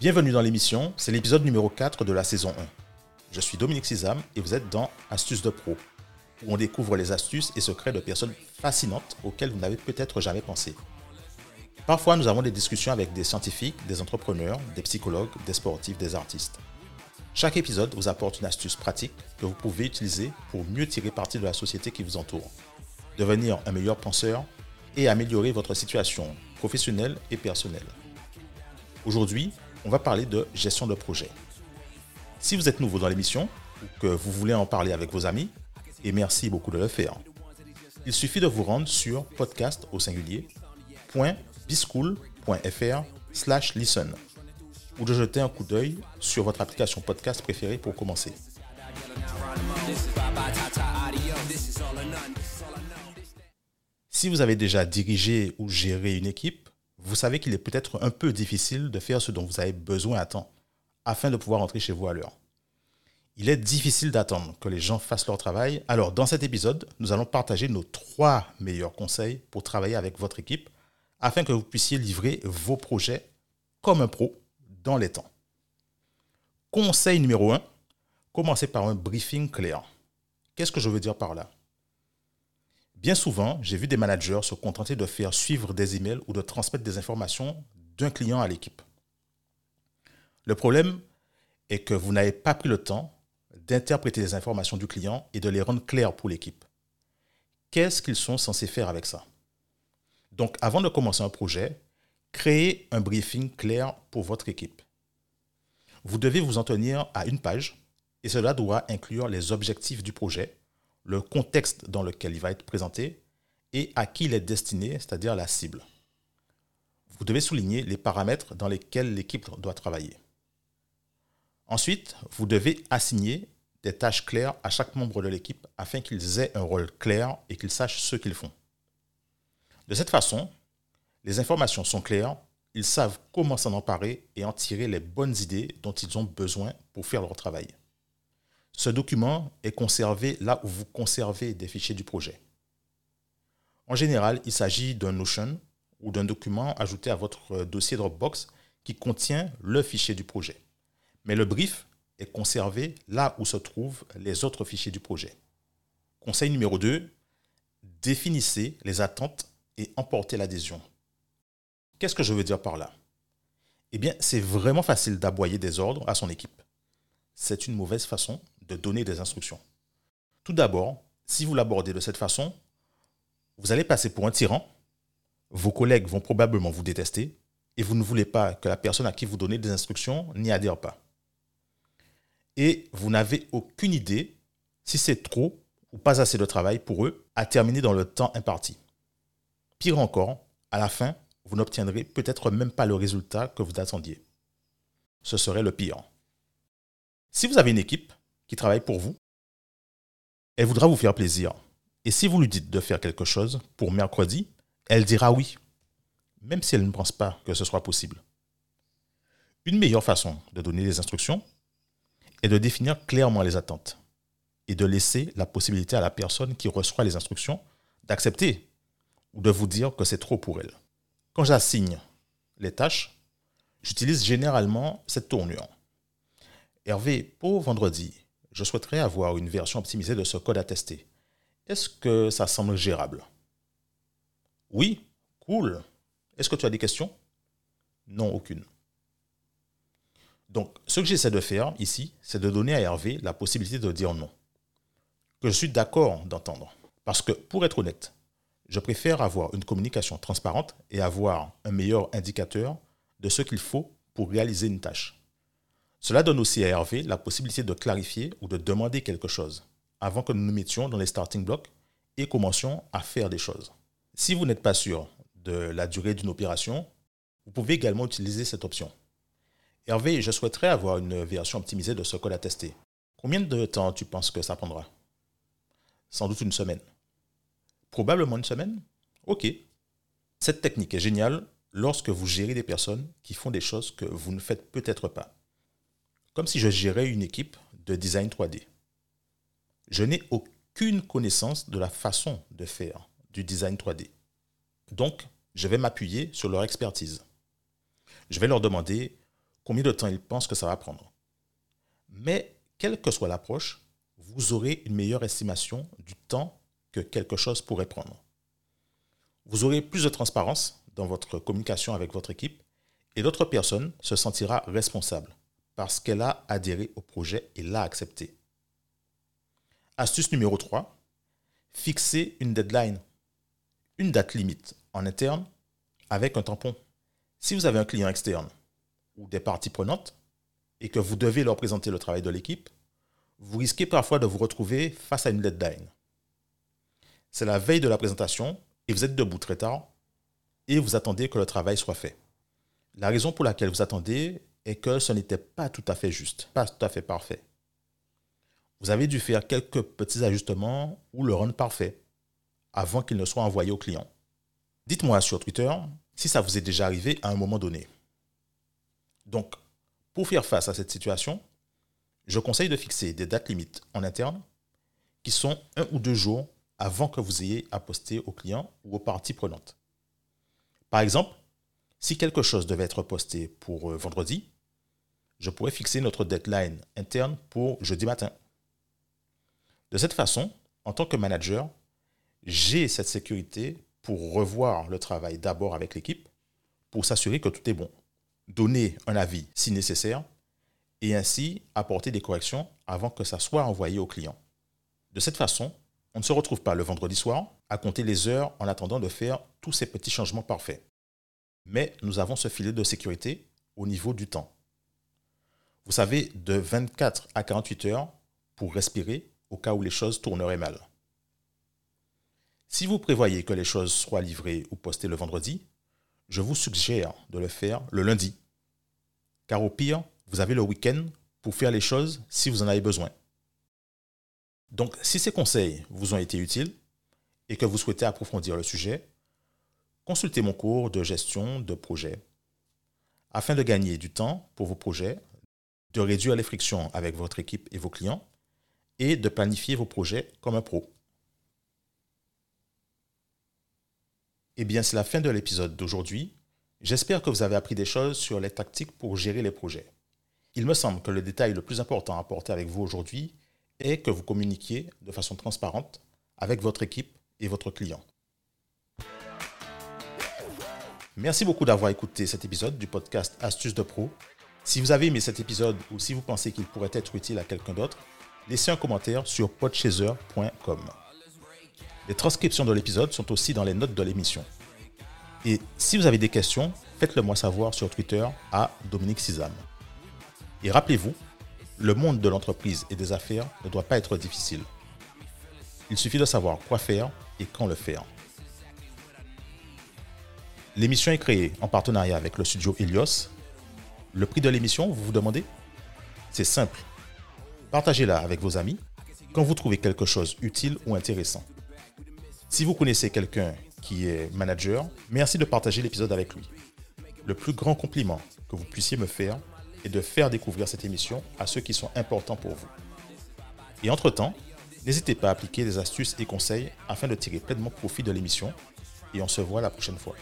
Bienvenue dans l'émission, c'est l'épisode numéro 4 de la saison 1. Je suis Dominique Sizam et vous êtes dans Astuces de Pro, où on découvre les astuces et secrets de personnes fascinantes auxquelles vous n'avez peut-être jamais pensé. Parfois, nous avons des discussions avec des scientifiques, des entrepreneurs, des psychologues, des sportifs, des artistes. Chaque épisode vous apporte une astuce pratique que vous pouvez utiliser pour mieux tirer parti de la société qui vous entoure, devenir un meilleur penseur et améliorer votre situation professionnelle et personnelle. Aujourd'hui, on va parler de gestion de projet. Si vous êtes nouveau dans l'émission ou que vous voulez en parler avec vos amis, et merci beaucoup de le faire, il suffit de vous rendre sur podcast au singulier .bischool.fr slash listen ou de jeter un coup d'œil sur votre application podcast préférée pour commencer. Si vous avez déjà dirigé ou géré une équipe, vous savez qu'il est peut-être un peu difficile de faire ce dont vous avez besoin à temps afin de pouvoir rentrer chez vous à l'heure. Il est difficile d'attendre que les gens fassent leur travail. Alors, dans cet épisode, nous allons partager nos trois meilleurs conseils pour travailler avec votre équipe afin que vous puissiez livrer vos projets comme un pro dans les temps. Conseil numéro 1, commencez par un briefing clair. Qu'est-ce que je veux dire par là? Bien souvent, j'ai vu des managers se contenter de faire suivre des emails ou de transmettre des informations d'un client à l'équipe. Le problème est que vous n'avez pas pris le temps d'interpréter les informations du client et de les rendre claires pour l'équipe. Qu'est-ce qu'ils sont censés faire avec ça? Donc, avant de commencer un projet, créez un briefing clair pour votre équipe. Vous devez vous en tenir à une page et cela doit inclure les objectifs du projet, le contexte dans lequel il va être présenté et à qui il est destiné, c'est-à-dire la cible. Vous devez souligner les paramètres dans lesquels l'équipe doit travailler. Ensuite, vous devez assigner des tâches claires à chaque membre de l'équipe afin qu'ils aient un rôle clair et qu'ils sachent ce qu'ils font. De cette façon, les informations sont claires, ils savent comment s'en emparer et en tirer les bonnes idées dont ils ont besoin pour faire leur travail. Ce document est conservé là où vous conservez des fichiers du projet. En général, il s'agit d'un Notion ou d'un document ajouté à votre dossier Dropbox qui contient le fichier du projet. Mais le brief est conservé là où se trouvent les autres fichiers du projet. Conseil numéro 2, définissez les attentes et emportez l'adhésion. Qu'est-ce que je veux dire par là? Eh bien, c'est vraiment facile d'aboyer des ordres à son équipe. C'est une mauvaise façon de donner des instructions. Tout d'abord, si vous l'abordez de cette façon, vous allez passer pour un tyran, vos collègues vont probablement vous détester, et vous ne voulez pas que la personne à qui vous donnez des instructions n'y adhère pas. Et vous n'avez aucune idée si c'est trop ou pas assez de travail pour eux à terminer dans le temps imparti. Pire encore, à la fin, vous n'obtiendrez peut-être même pas le résultat que vous attendiez. Ce serait le pire. Si vous avez une équipe, qui travaille pour vous. Elle voudra vous faire plaisir. Et si vous lui dites de faire quelque chose pour mercredi, elle dira oui, même si elle ne pense pas que ce soit possible. Une meilleure façon de donner des instructions est de définir clairement les attentes et de laisser la possibilité à la personne qui reçoit les instructions d'accepter ou de vous dire que c'est trop pour elle. Quand j'assigne les tâches, j'utilise généralement cette tournure. Hervé, pour vendredi, je souhaiterais avoir une version optimisée de ce code à tester. Est-ce que ça semble gérable? Oui, cool. Est-ce que tu as des questions? Non, aucune. Donc, ce que j'essaie de faire ici, c'est de donner à Hervé la possibilité de dire non. Que je suis d'accord d'entendre. Parce que, pour être honnête, je préfère avoir une communication transparente et avoir un meilleur indicateur de ce qu'il faut pour réaliser une tâche. Cela donne aussi à Hervé la possibilité de clarifier ou de demander quelque chose avant que nous nous mettions dans les starting blocks et commencions à faire des choses. Si vous n'êtes pas sûr de la durée d'une opération, vous pouvez également utiliser cette option. Hervé, je souhaiterais avoir une version optimisée de ce code à tester. Combien de temps tu penses que ça prendra? Sans doute une semaine. Probablement une semaine? Ok. Cette technique est géniale lorsque vous gérez des personnes qui font des choses que vous ne faites peut-être pas comme si je gérais une équipe de design 3D. Je n'ai aucune connaissance de la façon de faire du design 3D. Donc, je vais m'appuyer sur leur expertise. Je vais leur demander combien de temps il pense que ça va prendre. Mais quelle que soit l'approche, vous aurez une meilleure estimation du temps que quelque chose pourrait prendre. Vous aurez plus de transparence dans votre communication avec votre équipe et l'autre personne se sentira responsable parce qu'elle a adhéré au projet et l'a accepté. Astuce numéro 3, fixer une deadline, une date limite en interne avec un tampon. Si vous avez un client externe ou des parties prenantes et que vous devez leur présenter le travail de l'équipe, vous risquez parfois de vous retrouver face à une deadline. C'est la veille de la présentation et vous êtes debout très tard et vous attendez que le travail soit fait. La raison pour laquelle vous attendez est que ce n'était pas tout à fait juste, pas tout à fait parfait. Vous avez dû faire quelques petits ajustements ou le rendre parfait avant qu'il ne soit envoyé au client. Dites-moi sur Twitter si ça vous est déjà arrivé à un moment donné. Donc, pour faire face à cette situation, je conseille de fixer des dates limites en interne qui sont un ou deux jours avant que vous ayez à poster au client ou aux parties prenantes. Par exemple, si quelque chose devait être posté pour euh, vendredi, je pourrais fixer notre deadline interne pour jeudi matin. De cette façon, en tant que manager, j'ai cette sécurité pour revoir le travail d'abord avec l'équipe, pour s'assurer que tout est bon, donner un avis si nécessaire, et ainsi apporter des corrections avant que ça soit envoyé au client. De cette façon, on ne se retrouve pas le vendredi soir à compter les heures en attendant de faire tous ces petits changements parfaits. Mais nous avons ce filet de sécurité au niveau du temps. Vous savez, de 24 à 48 heures pour respirer au cas où les choses tourneraient mal. Si vous prévoyez que les choses soient livrées ou postées le vendredi, je vous suggère de le faire le lundi. Car au pire, vous avez le week-end pour faire les choses si vous en avez besoin. Donc, si ces conseils vous ont été utiles et que vous souhaitez approfondir le sujet, consultez mon cours de gestion de projet afin de gagner du temps pour vos projets, de réduire les frictions avec votre équipe et vos clients et de planifier vos projets comme un pro. Eh bien, c'est la fin de l'épisode d'aujourd'hui. J'espère que vous avez appris des choses sur les tactiques pour gérer les projets. Il me semble que le détail le plus important à apporter avec vous aujourd'hui est que vous communiquiez de façon transparente avec votre équipe et votre client. Merci beaucoup d'avoir écouté cet épisode du podcast Astuces de Pro. Si vous avez aimé cet épisode ou si vous pensez qu'il pourrait être utile à quelqu'un d'autre, laissez un commentaire sur podchaser.com. Les transcriptions de l'épisode sont aussi dans les notes de l'émission. Et si vous avez des questions, faites-le moi savoir sur Twitter à Dominique Sizam. Et rappelez-vous, le monde de l'entreprise et des affaires ne doit pas être difficile. Il suffit de savoir quoi faire et quand le faire. L'émission est créée en partenariat avec le studio Helios. Le prix de l'émission, vous vous demandez? C'est simple. Partagez-la avec vos amis quand vous trouvez quelque chose utile ou intéressant. Si vous connaissez quelqu'un qui est manager, merci de partager l'épisode avec lui. Le plus grand compliment que vous puissiez me faire est de faire découvrir cette émission à ceux qui sont importants pour vous. Et entre-temps, n'hésitez pas à appliquer des astuces et conseils afin de tirer pleinement profit de l'émission. Et on se voit la prochaine fois.